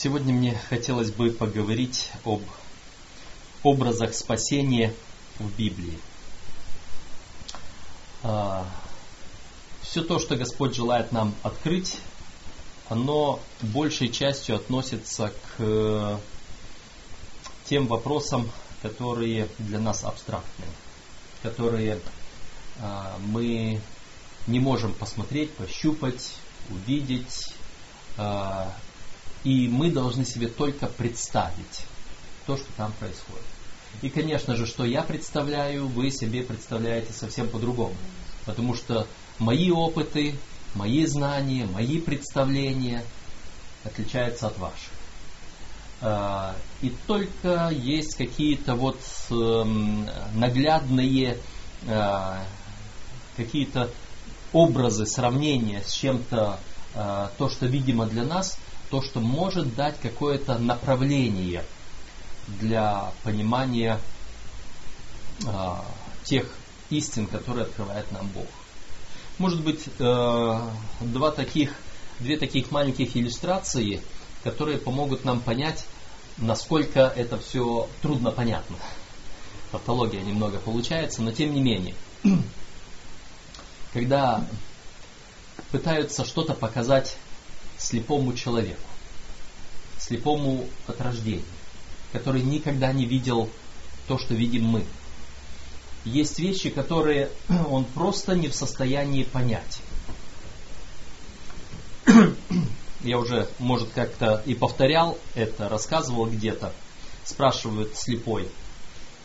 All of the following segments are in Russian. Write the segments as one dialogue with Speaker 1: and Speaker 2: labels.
Speaker 1: Сегодня мне хотелось бы поговорить об образах спасения в Библии. А, Все то, что Господь желает нам открыть, оно большей частью относится к тем вопросам, которые для нас абстрактны, которые а, мы не можем посмотреть, пощупать, увидеть, а, и мы должны себе только представить то, что там происходит. И, конечно же, что я представляю, вы себе представляете совсем по-другому. Потому что мои опыты, мои знания, мои представления отличаются от ваших. А, и только есть какие-то вот эм, наглядные а, какие-то образы, сравнения с чем-то, а, то, что видимо для нас, то, что может дать какое-то направление для понимания э, тех истин, которые открывает нам Бог. Может быть, э, два таких, две таких маленьких иллюстрации, которые помогут нам понять, насколько это все трудно понятно. Тавтология немного получается, но тем не менее. Когда пытаются что-то показать слепому человеку, слепому от рождения, который никогда не видел то, что видим мы. Есть вещи, которые он просто не в состоянии понять. Я уже, может, как-то и повторял это, рассказывал где-то. Спрашивают слепой,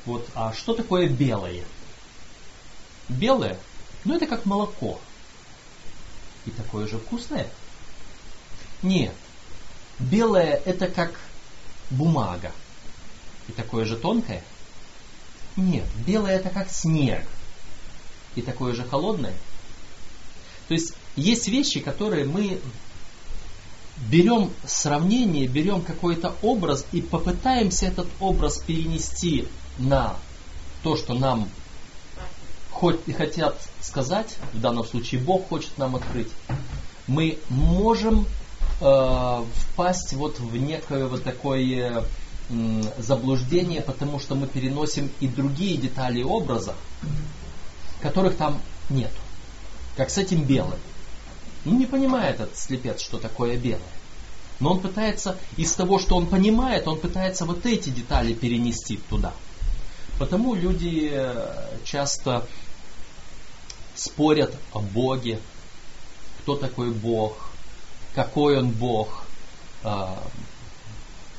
Speaker 1: вот, а что такое белое? Белое? Ну, это как молоко. И такое же вкусное. Нет. Белое это как бумага. И такое же тонкое? Нет. Белое это как снег. И такое же холодное? То есть есть вещи, которые мы берем сравнение, берем какой-то образ и попытаемся этот образ перенести на то, что нам хоть хотят сказать, в данном случае Бог хочет нам открыть, мы можем э, впасть вот в некое вот такое заблуждение, потому что мы переносим и другие детали образа, которых там нет. Как с этим белым. Ну, не понимает этот слепец, что такое белое. Но он пытается, из того, что он понимает, он пытается вот эти детали перенести туда. Потому люди э, часто спорят о Боге, кто такой Бог, какой он Бог, а,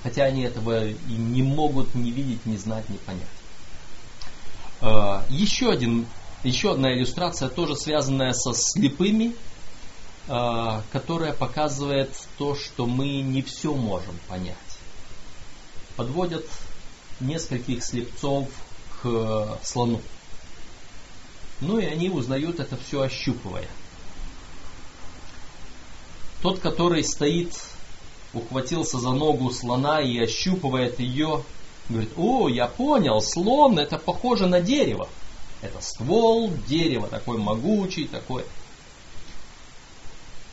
Speaker 1: хотя они этого и не могут не видеть, не знать, не понять. А, еще, один, еще одна иллюстрация, тоже связанная со слепыми, а, которая показывает то, что мы не все можем понять. Подводят нескольких слепцов к слону. Ну и они узнают это все ощупывая – тот, который стоит, ухватился за ногу слона и ощупывает ее, говорит, о, я понял, слон это похоже на дерево. Это ствол дерева, такой могучий, такой.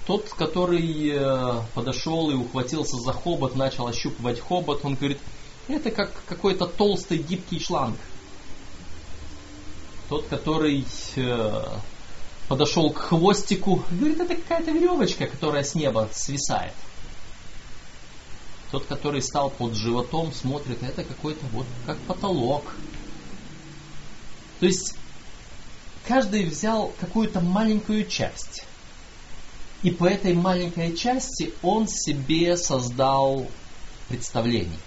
Speaker 1: Тот, который э, подошел и ухватился за хобот, начал ощупывать хобот, он говорит, это как какой-то толстый гибкий шланг. Тот, который э, подошел к хвостику, говорит, это какая-то веревочка, которая с неба свисает. Тот, который стал под животом, смотрит, это какой-то вот как потолок. То есть каждый взял какую-то маленькую часть. И по этой маленькой части он себе создал представление.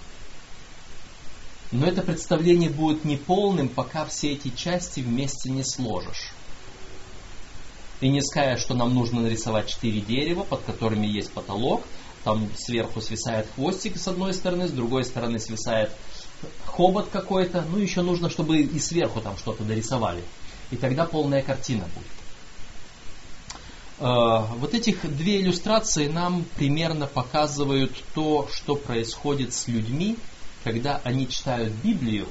Speaker 1: Но это представление будет неполным, пока все эти части вместе не сложишь. И не скажешь, что нам нужно нарисовать четыре дерева, под которыми есть потолок. Там сверху свисает хвостик с одной стороны, с другой стороны свисает хобот какой-то. Ну, еще нужно, чтобы и сверху там что-то дорисовали. И тогда полная картина будет. А, вот этих две иллюстрации нам примерно показывают то, что происходит с людьми, когда они читают Библию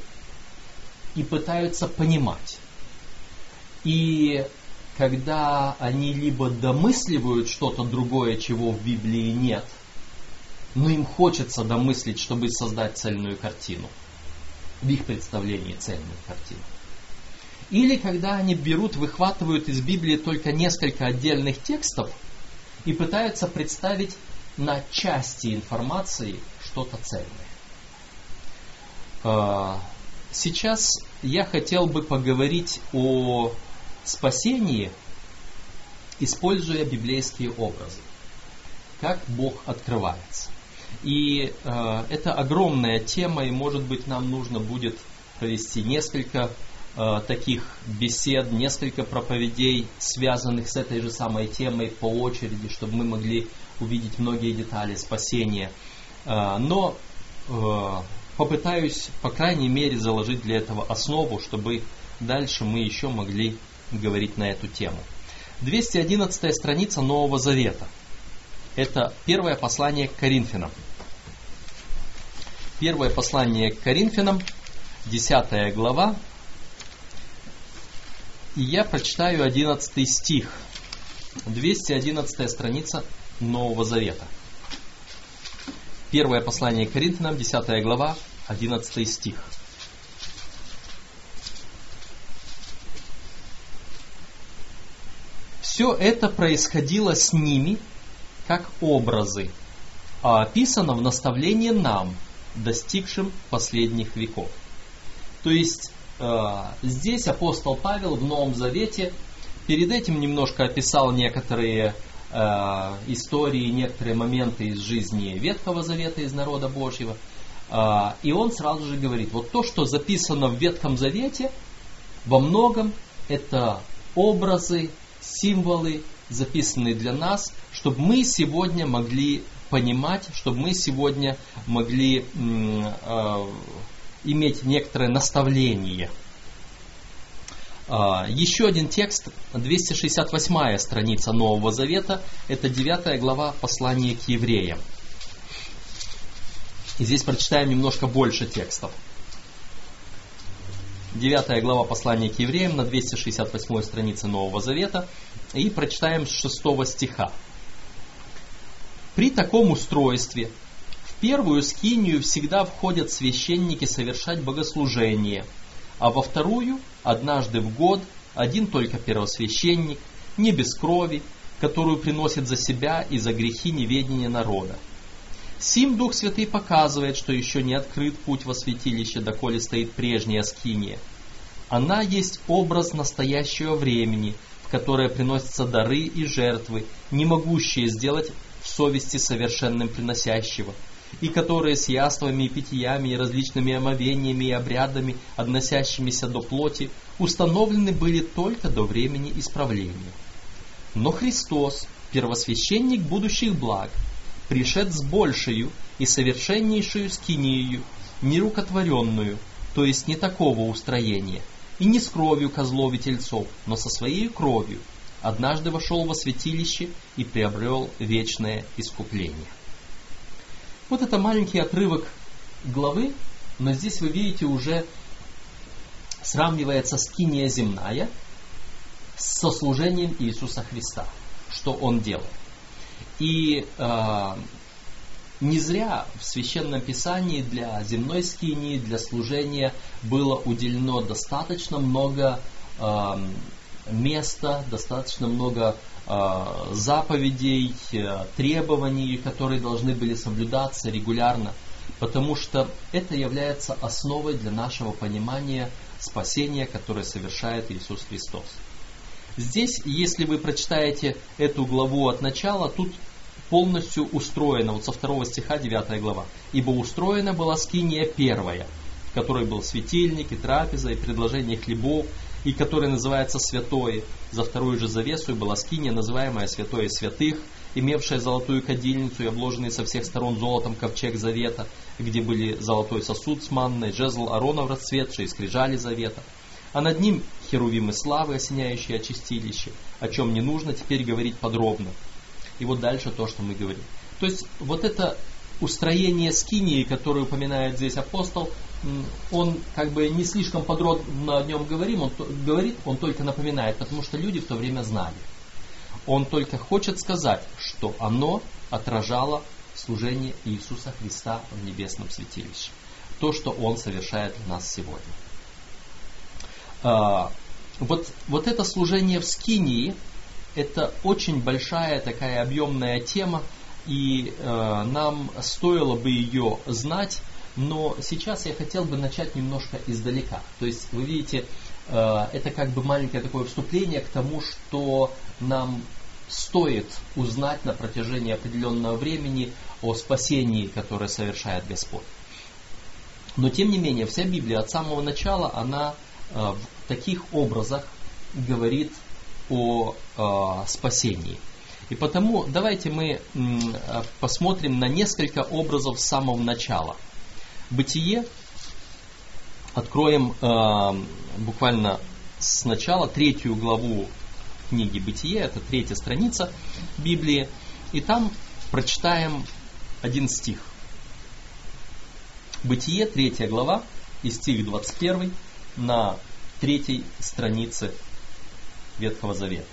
Speaker 1: и пытаются понимать. И когда они либо домысливают что-то другое, чего в Библии нет, но им хочется домыслить, чтобы создать цельную картину. В их представлении цельную картину. Или когда они берут, выхватывают из Библии только несколько отдельных текстов и пытаются представить на части информации что-то цельное. А, сейчас я хотел бы поговорить о спасении, используя библейские образы. Как Бог открывается. И э, это огромная тема, и может быть нам нужно будет провести несколько э, таких бесед, несколько проповедей, связанных с этой же самой темой по очереди, чтобы мы могли увидеть многие детали спасения. Э, но э, попытаюсь, по крайней мере, заложить для этого основу, чтобы дальше мы еще могли говорить на эту тему. 211 страница Нового Завета. Это первое послание к Коринфянам. Первое послание к Коринфянам, 10 глава. И я прочитаю 11 стих. 211 страница Нового Завета. Первое послание к Коринфянам, 10 глава, 11 стих. Все это происходило с ними, как образы, а описано в наставлении нам, достигшим последних веков. То есть э, здесь апостол Павел в Новом Завете перед этим немножко описал некоторые э, истории, некоторые моменты из жизни Ветхого Завета, из народа Божьего. Э, и он сразу же говорит, вот то, что записано в Ветхом Завете, во многом это образы, символы, записанные для нас, чтобы мы сегодня могли понимать, чтобы мы сегодня могли э, иметь некоторое наставление. Э, еще один текст, 268 страница Нового Завета, это 9 глава послания к евреям. И здесь прочитаем немножко больше текстов. 9 глава послания к евреям на 268 странице Нового Завета. И прочитаем с 6 стиха. При таком устройстве в первую скинию всегда входят священники совершать богослужение, а во вторую однажды в год один только первосвященник, не без крови, которую приносит за себя и за грехи неведения народа. Сим Дух Святый показывает, что еще не открыт путь во святилище, доколе стоит прежняя скиния. Она есть образ настоящего времени, в которое приносятся дары и жертвы, не могущие сделать в совести совершенным приносящего, и которые с яствами и питьями и различными омовениями и обрядами, относящимися до плоти, установлены были только до времени исправления. Но Христос, первосвященник будущих благ, пришед с большею и совершеннейшую скинию, нерукотворенную, то есть не такого устроения, и не с кровью козлов и тельцов, но со своей кровью, однажды вошел во святилище и приобрел вечное искупление. Вот это маленький отрывок главы, но здесь вы видите уже сравнивается скиния земная со служением Иисуса Христа, что Он делает. И э, не зря в Священном Писании для земной скинии, для служения было уделено достаточно много э, места, достаточно много э, заповедей, э, требований, которые должны были соблюдаться регулярно, потому что это является основой для нашего понимания спасения, которое совершает Иисус Христос. Здесь, если вы прочитаете эту главу от начала, тут полностью устроена, вот со второго стиха 9 глава. «Ибо устроена была скиния первая, в которой был светильник и трапеза, и предложение хлебов, и которое называется святое. За вторую же завесу была скиния, называемая святое святых, имевшая золотую кадильницу и обложенный со всех сторон золотом ковчег завета, где были золотой сосуд с манной, жезл Аронов расцветший, скрижали завета. А над ним херувимы славы, осеняющие очистилище, о чем не нужно теперь говорить подробно. И вот дальше то, что мы говорим. То есть вот это устроение скинии, которое упоминает здесь апостол, он как бы не слишком подробно о нем говорим, он говорит, он только напоминает, потому что люди в то время знали. Он только хочет сказать, что оно отражало служение Иисуса Христа в небесном святилище. То, что Он совершает в нас сегодня. А, вот, вот это служение в Скинии, это очень большая такая объемная тема, и э, нам стоило бы ее знать, но сейчас я хотел бы начать немножко издалека. То есть, вы видите, э, это как бы маленькое такое вступление к тому, что нам стоит узнать на протяжении определенного времени о спасении, которое совершает Господь. Но тем не менее, вся Библия от самого начала, она э, в таких образах говорит о э, спасении. И потому давайте мы э, посмотрим на несколько образов с самого начала. Бытие откроем э, буквально сначала третью главу книги Бытие, это третья страница Библии, и там прочитаем один стих. Бытие, третья глава, и стих 21 на третьей странице Ветхого Завета.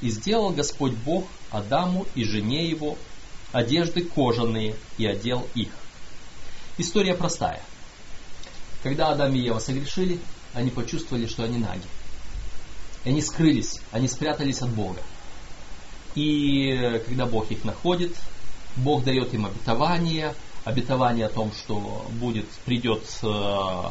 Speaker 1: «И сделал Господь Бог Адаму и жене его одежды кожаные и одел их». История простая. Когда Адам и Ева согрешили, они почувствовали, что они наги. И они скрылись, они спрятались от Бога. И когда Бог их находит, Бог дает им обетование, обетование о том, что будет, придет э,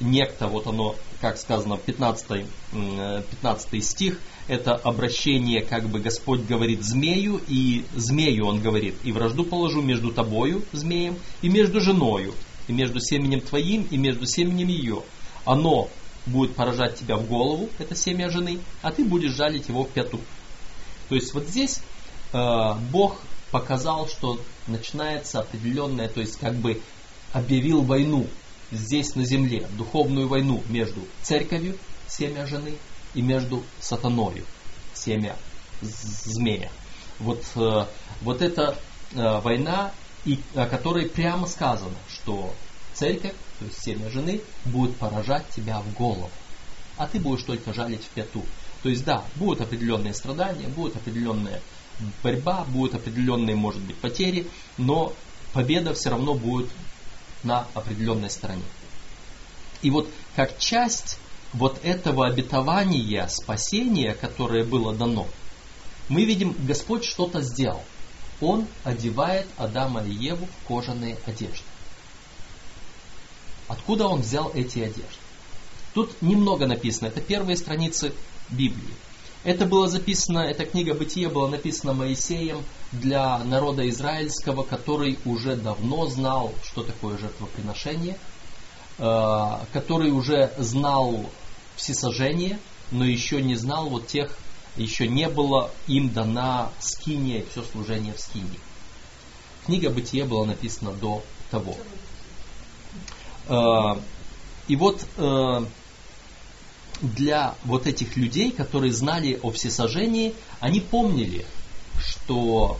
Speaker 1: некто, вот оно, как сказано, 15, 15 стих, это обращение, как бы Господь говорит змею, и змею он говорит, и вражду положу между тобою, змеем, и между женою, и между семенем твоим, и между семенем ее. Оно будет поражать тебя в голову, это семя жены, а ты будешь жалить его в пяту. То есть вот здесь э, Бог показал, что начинается определенное, то есть как бы объявил войну здесь на земле, духовную войну между церковью, семя жены, и между сатаною, семя змея. Вот, э, вот эта э, война, и, о которой прямо сказано, что церковь, то есть семя жены, будет поражать тебя в голову, а ты будешь только жалить в пяту. То есть да, будут определенные страдания, будет определенная борьба, будут определенные, может быть, потери, но победа все равно будет на определенной стороне. И вот как часть вот этого обетования спасения, которое было дано, мы видим, Господь что-то сделал. Он одевает Адама и Еву в кожаные одежды. Откуда он взял эти одежды? Тут немного написано, это первые страницы Библии. Это было записано, эта книга Бытия была написана Моисеем для народа израильского, который уже давно знал, что такое жертвоприношение, э, который уже знал всесожжение, но еще не знал вот тех, еще не было им дана скиния и все служение в скинии. Книга Бытия была написана до того. Э, и вот э, для вот этих людей, которые знали о всесожжении, они помнили, что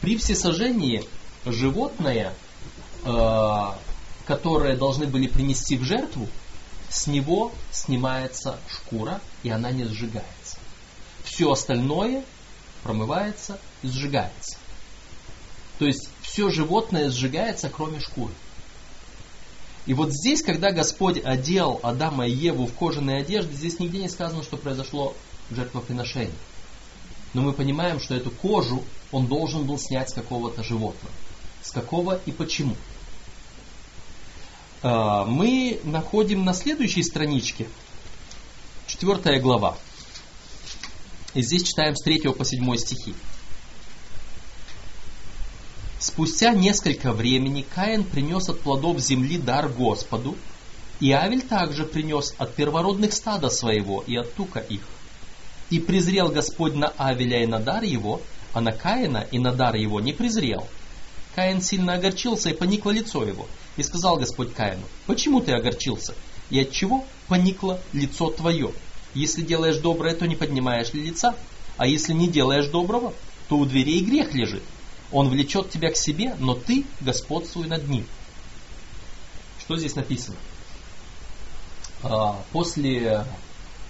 Speaker 1: при всесожжении животное, э, которое должны были принести в жертву, с него снимается шкура, и она не сжигается. Все остальное промывается и сжигается. То есть все животное сжигается, кроме шкуры. И вот здесь, когда Господь одел Адама и Еву в кожаные одежды, здесь нигде не сказано, что произошло жертвоприношение. Но мы понимаем, что эту кожу он должен был снять с какого-то животного. С какого и почему. А, мы находим на следующей страничке, четвертая глава. И здесь читаем с 3 по 7 стихи. Спустя несколько времени Каин принес от плодов земли дар Господу, и Авель также принес от первородных стада своего и от тука их. И презрел Господь на Авеля и на дар его, а на Каина и на дар его не презрел. Каин сильно огорчился, и поникло лицо его. И сказал Господь Каину, почему ты огорчился? И от чего поникло лицо твое? Если делаешь доброе, то не поднимаешь ли лица? А если не делаешь доброго, то у дверей грех лежит, он влечет тебя к себе, но ты господствуй над ним. Что здесь написано? А, после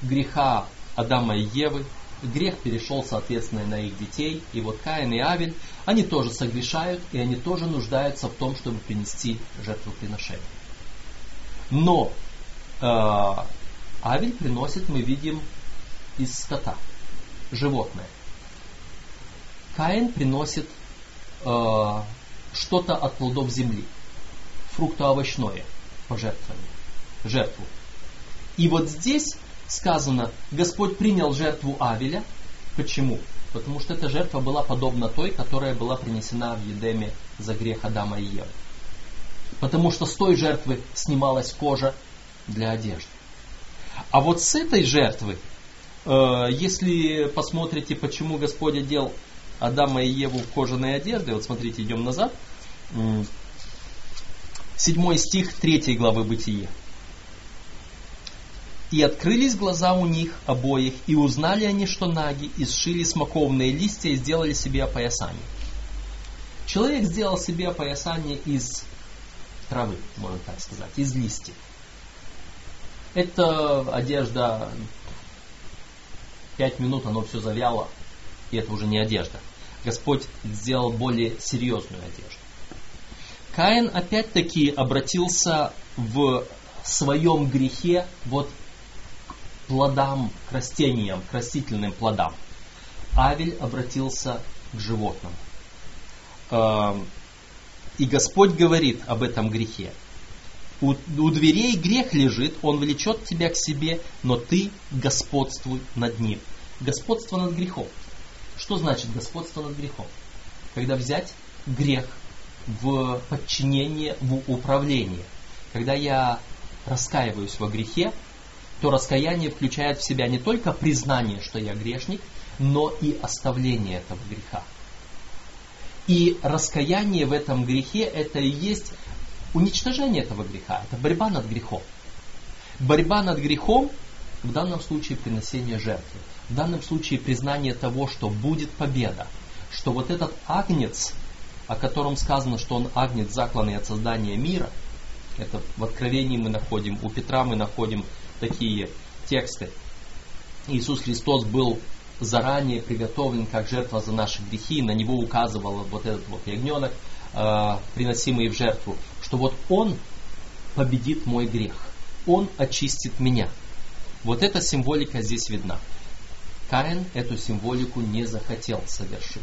Speaker 1: греха Адама и Евы, грех перешел, соответственно, на их детей. И вот Каин и Авель, они тоже согрешают, и они тоже нуждаются в том, чтобы принести жертвоприношение. Но э, Авель приносит, мы видим, из скота, животное. Каин приносит э, что-то от плодов земли, фруктоовощное пожертвование, жертву. И вот здесь сказано, Господь принял жертву Авеля. Почему? Потому что эта жертва была подобна той, которая была принесена в Едеме за грех Адама и Евы. Потому что с той жертвы снималась кожа для одежды. А вот с этой жертвы, э, если посмотрите, почему Господь одел Адама и Еву в кожаные одежды, вот смотрите, идем назад, седьмой стих третьей главы Бытия. И открылись глаза у них обоих, и узнали они, что наги, и сшили смоковные листья и сделали себе опоясание. Человек сделал себе опоясание из травы, можно так сказать, из листьев. Это одежда, пять минут оно все завяло, и это уже не одежда. Господь сделал более серьезную одежду. Каин опять-таки обратился в своем грехе вот плодам, к растениям, к растительным плодам. Авель обратился к животным. Эм, и Господь говорит об этом грехе. У, у дверей грех лежит, он влечет тебя к себе, но ты господствуй над ним. Господство над грехом. Что значит господство над грехом? Когда взять грех в подчинение, в управление. Когда я раскаиваюсь во грехе, то раскаяние включает в себя не только признание, что я грешник, но и оставление этого греха. И раскаяние в этом грехе это и есть уничтожение этого греха, это борьба над грехом. Борьба над грехом в данном случае приносение жертвы, в данном случае признание того, что будет победа, что вот этот агнец, о котором сказано, что он агнец, закланный от создания мира, это в Откровении мы находим, у Петра мы находим такие тексты. Иисус Христос был заранее приготовлен как жертва за наши грехи, на него указывал вот этот вот ягненок, э, приносимый в жертву, что вот он победит мой грех, он очистит меня. Вот эта символика здесь видна. Каин эту символику не захотел совершить.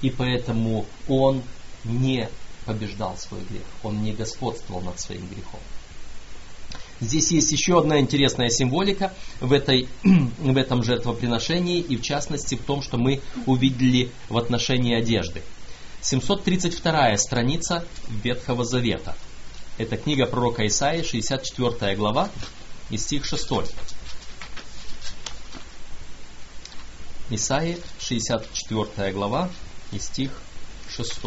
Speaker 1: И поэтому он не побеждал свой грех, он не господствовал над своим грехом. Здесь есть еще одна интересная символика в, этой, в этом жертвоприношении, и в частности в том, что мы увидели в отношении одежды. 732 страница Ветхого Завета. Это книга пророка Исаии, 64 глава, и стих 6. Исаии, 64 глава, и стих 6.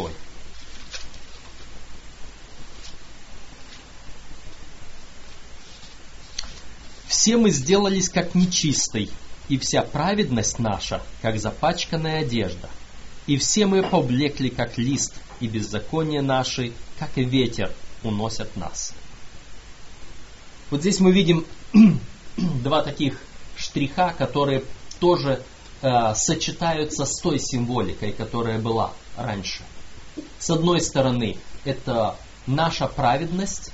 Speaker 1: Все мы сделались как нечистой, и вся праведность наша, как запачканная одежда. И все мы поблекли, как лист, и беззаконие наши, как ветер, уносят нас. Вот здесь мы видим два таких штриха, которые тоже э, сочетаются с той символикой, которая была раньше. С одной стороны, это наша праведность,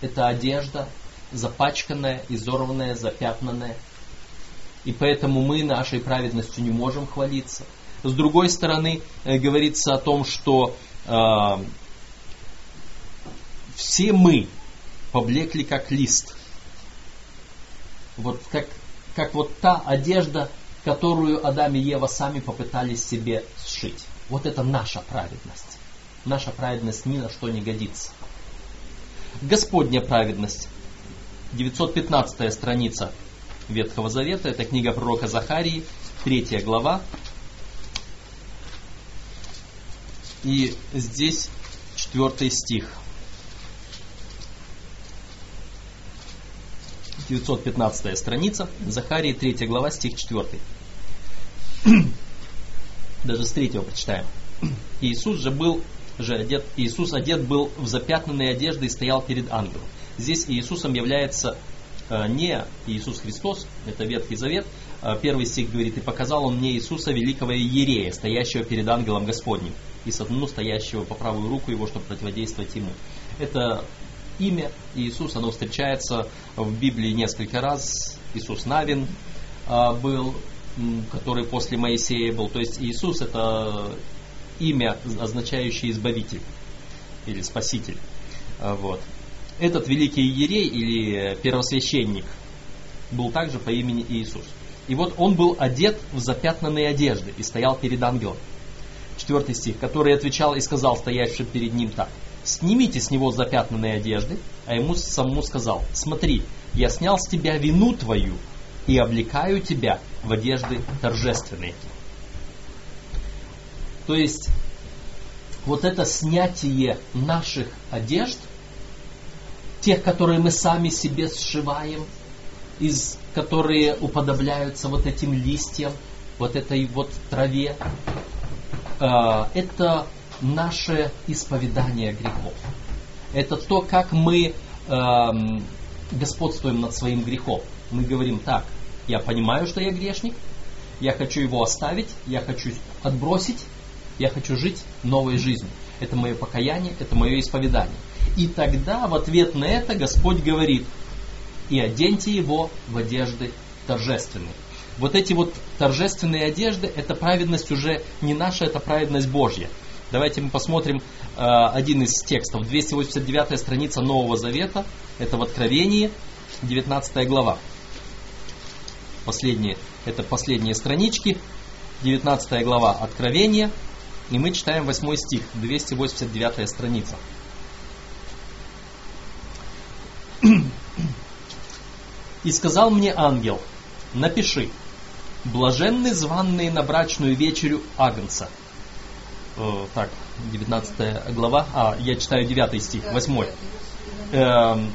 Speaker 1: это одежда, запачканная, изорванная, запятнанная. И поэтому мы нашей праведностью не можем хвалиться. С другой стороны, э, говорится о том, что э, все мы поблекли как лист. Вот как, как вот та одежда, которую Адам и Ева сами попытались себе сшить. Вот это наша праведность. Наша праведность ни на что не годится. Господня праведность 915 страница Ветхого Завета, это книга пророка Захарии, 3 глава. И здесь 4 стих. 915 страница, Захарии, 3 глава, стих 4. Даже с 3 прочитаем. Иисус же был же одет, Иисус одет был в запятнанные одежды и стоял перед ангелом. Здесь Иисусом является э, не Иисус Христос, это Ветхий Завет, э, первый стих говорит, «И показал он мне Иисуса, великого Иерея, стоящего перед ангелом Господним, и сатану, стоящего по правую руку его, чтобы противодействовать ему». Это имя Иисус, оно встречается в Библии несколько раз. Иисус Навин а, был, который после Моисея был. То есть Иисус это имя, означающее избавитель или спаситель. А, вот. Этот великий иерей или первосвященник был также по имени Иисус. И вот он был одет в запятнанные одежды и стоял перед ангелом. Четвертый стих, который отвечал и сказал стоящим перед ним так. Снимите с него запятнанные одежды, а ему самому сказал, смотри, я снял с тебя вину твою и облекаю тебя в одежды торжественные. То есть, вот это снятие наших одежд, тех, которые мы сами себе сшиваем, из которые уподобляются вот этим листьям, вот этой вот траве, э, это наше исповедание грехов. Это то, как мы э, господствуем над своим грехом. Мы говорим так, я понимаю, что я грешник, я хочу его оставить, я хочу отбросить, я хочу жить новой жизнью. Это мое покаяние, это мое исповедание. И тогда в ответ на это Господь говорит, и оденьте его в одежды торжественные. Вот эти вот торжественные одежды, это праведность уже не наша, это праведность Божья. Давайте мы посмотрим э, один из текстов. 289 страница Нового Завета. Это в Откровении, 19 глава. Последние, это последние странички. 19 глава Откровения. И мы читаем 8 стих, 289 страница. «И сказал мне ангел, напиши, блаженны званные на брачную вечерю Агнца, э, так, 19 глава, а, я читаю 9 стих, 8. Эм,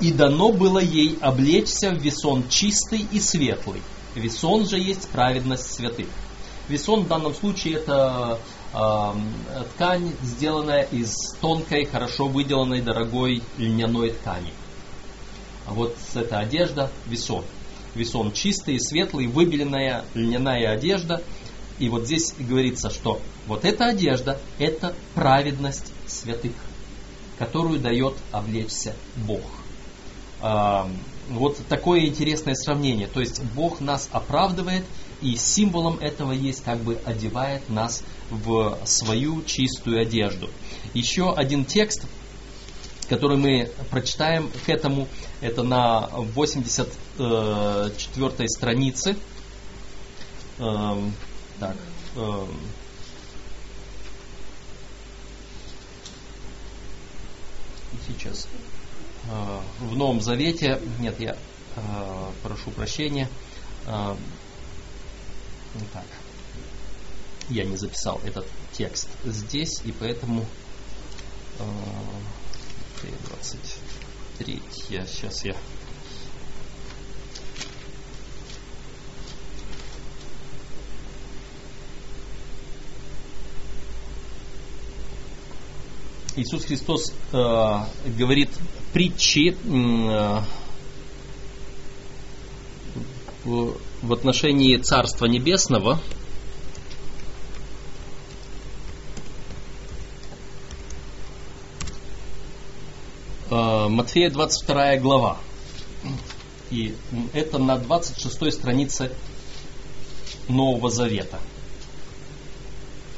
Speaker 1: «И дано было ей облечься в весон чистый и светлый. Весон же есть праведность святых». Весон в данном случае это э, ткань, сделанная из тонкой, хорошо выделанной, дорогой льняной ткани. А вот эта одежда – весон. Весон чистый, светлый, выбеленная льняная одежда – и вот здесь говорится, что вот эта одежда – это праведность святых, которую дает облечься Бог. Вот такое интересное сравнение. То есть Бог нас оправдывает, и символом этого есть как бы одевает нас в свою чистую одежду. Еще один текст, который мы прочитаем к этому, это на 84 э, странице так. Эм, сейчас. Э, в Новом Завете, нет, я э, прошу прощения. Э, так. Я не записал этот текст здесь, и поэтому 23. Сейчас я Иисус Христос э, говорит притчи э, в отношении Царства Небесного. Э, Матфея 22 глава. И это на 26 странице Нового Завета.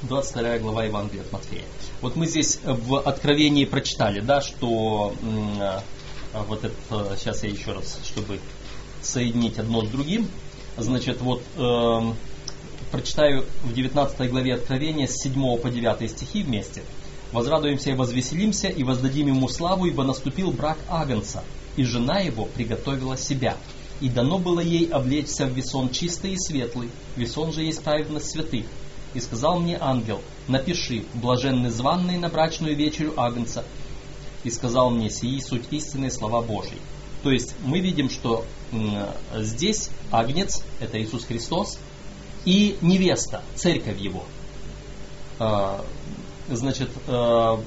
Speaker 1: 22 глава Евангелия от Матфея. Вот мы здесь в Откровении прочитали, да, что э, вот это, сейчас я еще раз, чтобы соединить одно с другим, значит, вот э, прочитаю в 19 главе Откровения с 7 по 9 стихи вместе. «Возрадуемся и возвеселимся, и воздадим ему славу, ибо наступил брак Агнца, и жена его приготовила себя. И дано было ей облечься в весон чистый и светлый, весон же есть праведность святых. И сказал мне ангел, напиши, блаженны званные на брачную вечерю Агнца. И сказал мне, сии суть истинные слова Божьи. То есть мы видим, что здесь Агнец, это Иисус Христос, и невеста, церковь его. А, значит, а,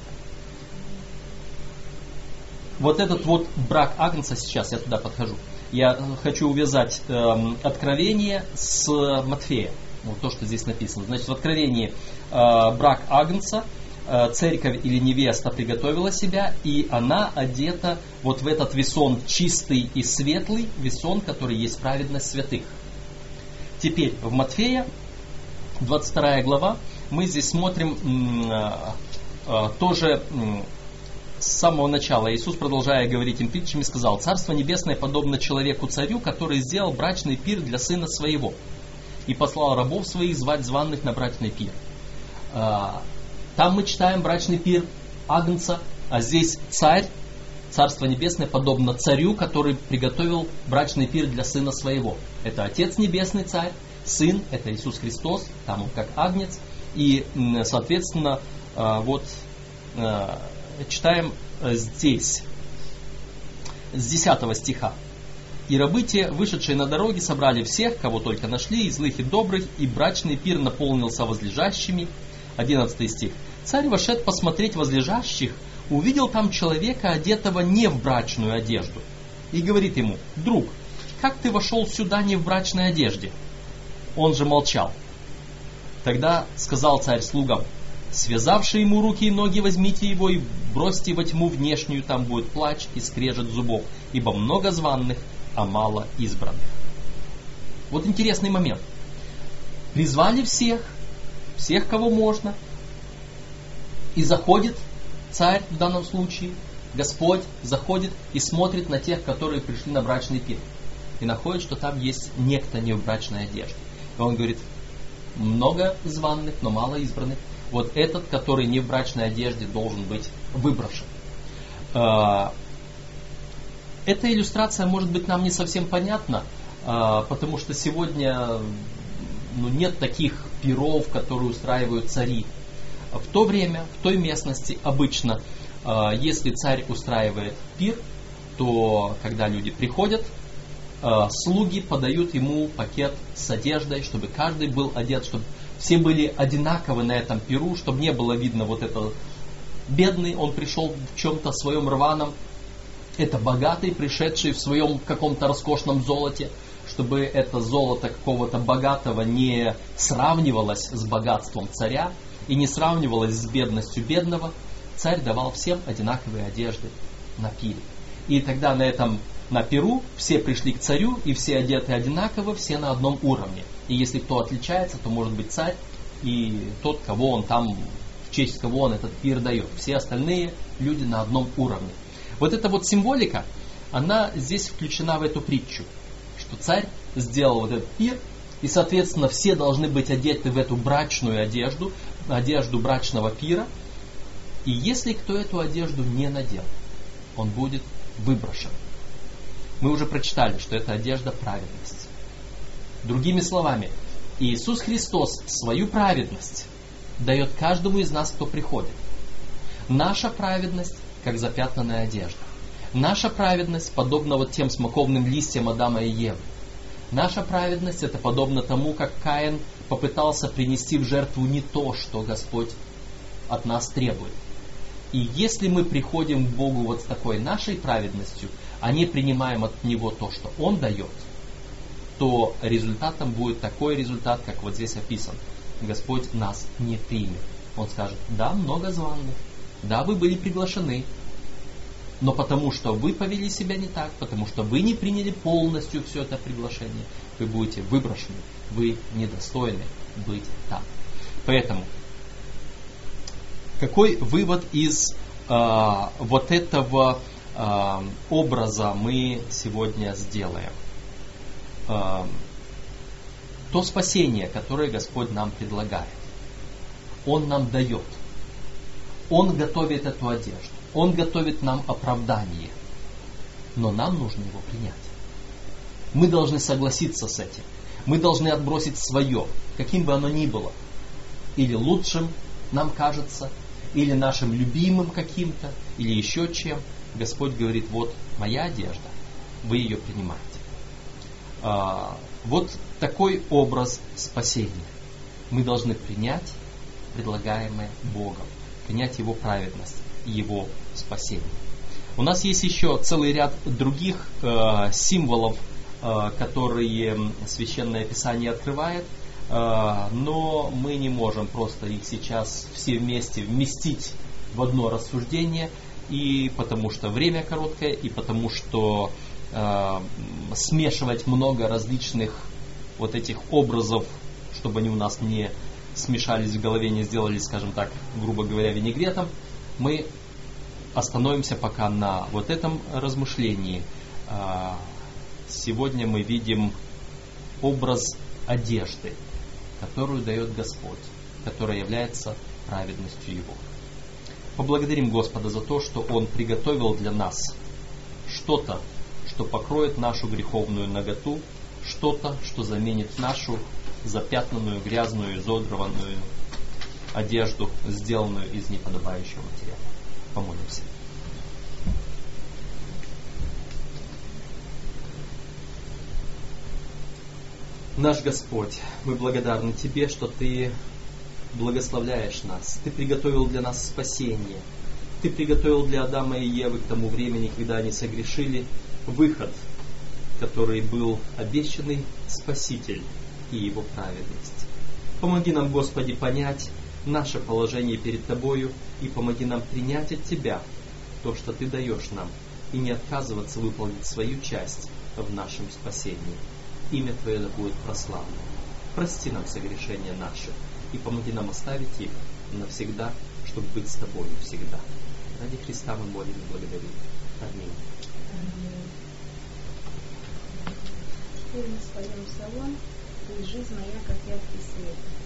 Speaker 1: вот этот вот брак Агнца сейчас, я туда подхожу, Я хочу увязать э, Откровение с Матфея. Вот то, что здесь написано. Значит, в Откровении э, брак Агнца, э, церковь или невеста приготовила себя, и она одета вот в этот весон чистый и светлый, весон, который есть праведность святых. Теперь в Матфея, 22 глава, мы здесь смотрим э, э, тоже с самого начала. Иисус, продолжая говорить им притчами, сказал, «Царство небесное подобно человеку-царю, который сделал брачный пир для сына своего, и послал рабов своих звать званных на брачный пир». А, там мы читаем брачный пир Агнца, а здесь царь, Царство Небесное, подобно царю, который приготовил брачный пир для сына своего. Это Отец Небесный Царь, Сын, это Иисус Христос, там он как Агнец, и, соответственно, а, вот а, читаем э, здесь, с 10 стиха. «И рабы те, вышедшие на дороге, собрали всех, кого только нашли, и злых, и добрых, и брачный пир наполнился возлежащими». 11 стих. «Царь вошед посмотреть возлежащих, увидел там человека, одетого не в брачную одежду, и говорит ему, «Друг, как ты вошел сюда не в брачной одежде?» Он же молчал. Тогда сказал царь слугам, Связавшие ему руки и ноги, возьмите его и бросьте во тьму внешнюю, там будет плач и скрежет зубов, ибо много званных, а мало избранных. Вот интересный момент. Призвали всех, всех, кого можно, и заходит царь в данном случае, Господь заходит и смотрит на тех, которые пришли на брачный пир. И находит, что там есть некто не в брачной одежде. И он говорит, много званных, но мало избранных вот этот, который не в брачной одежде, должен быть выброшен. А, эта иллюстрация может быть нам не совсем понятна, а, потому что сегодня ну, нет таких пиров, которые устраивают цари. В то время, в той местности обычно, а, если царь устраивает пир, то когда люди приходят, слуги подают ему пакет с одеждой, чтобы каждый был одет, чтобы все были одинаковы на этом перу, чтобы не было видно вот это бедный, он пришел в чем-то своем рваном, это богатый, пришедший в своем каком-то роскошном золоте, чтобы это золото какого-то богатого не сравнивалось с богатством царя и не сравнивалось с бедностью бедного, царь давал всем одинаковые одежды на пире. И тогда на этом на Перу все пришли к царю, и все одеты одинаково, все на одном уровне. И если кто отличается, то может быть царь и тот, кого он там, в честь кого он этот пир дает. Все остальные люди на одном уровне. Вот эта вот символика, она здесь включена в эту притчу, что царь сделал вот этот пир, и, соответственно, все должны быть одеты в эту брачную одежду, одежду брачного пира. И если кто эту одежду не надел, он будет выброшен. Мы уже прочитали, что это одежда праведности. Другими словами, Иисус Христос свою праведность дает каждому из нас, кто приходит. Наша праведность, как запятнанная одежда. Наша праведность подобна вот тем смоковным листьям Адама и Евы. Наша праведность это подобно тому, как Каин попытался принести в жертву не то, что Господь от нас требует. И если мы приходим к Богу вот с такой нашей праведностью, а не принимаем от Него то, что Он дает, то результатом будет такой результат, как вот здесь описан. Господь нас не примет. Он скажет, да, много званных, да, вы были приглашены, но потому что вы повели себя не так, потому что вы не приняли полностью все это приглашение, вы будете выброшены, вы недостойны быть там. Поэтому, какой вывод из э, вот этого э, образа мы сегодня сделаем. Э, то спасение, которое Господь нам предлагает, Он нам дает. Он готовит эту одежду. Он готовит нам оправдание. Но нам нужно его принять. Мы должны согласиться с этим. Мы должны отбросить свое, каким бы оно ни было. Или лучшим нам кажется, или нашим любимым каким-то, или еще чем. Господь говорит, вот моя одежда, вы ее принимаете. А, вот такой образ спасения. Мы должны принять предлагаемое Богом, принять Его праведность и Его спасение. У нас есть еще целый ряд других э, символов, э, которые Священное Писание открывает, э, но мы не можем просто их сейчас все вместе вместить в одно рассуждение, и потому что время короткое, и потому что э, смешивать много различных вот этих образов, чтобы они у нас не смешались в голове, не сделали, скажем так, грубо говоря, винегретом, мы остановимся пока на вот этом размышлении. А, сегодня мы видим образ одежды, которую дает Господь, которая является праведностью Его. Поблагодарим Господа за то, что Он приготовил для нас что-то, что покроет нашу греховную наготу, что-то, что заменит нашу запятнанную, грязную, изодрованную одежду, сделанную из неподобающего материала. Помолимся. Наш Господь, мы благодарны Тебе, что Ты благословляешь нас. Ты приготовил для нас спасение. Ты приготовил для Адама и Евы к тому времени, когда они согрешили, выход, который был обещанный Спаситель и Его праведность. Помоги нам, Господи, понять наше положение перед Тобою и помоги нам принять от Тебя то, что Ты даешь нам, и не отказываться выполнить свою часть в нашем спасении. Имя Твое да будет прославлено. Прости нам согрешения наши и помоги нам оставить их навсегда, чтобы быть с Тобою всегда. Ради Христа мы молим и благодарим. Аминь.
Speaker 2: Теперь мы споем псалом «И жизнь моя, как яркий свет».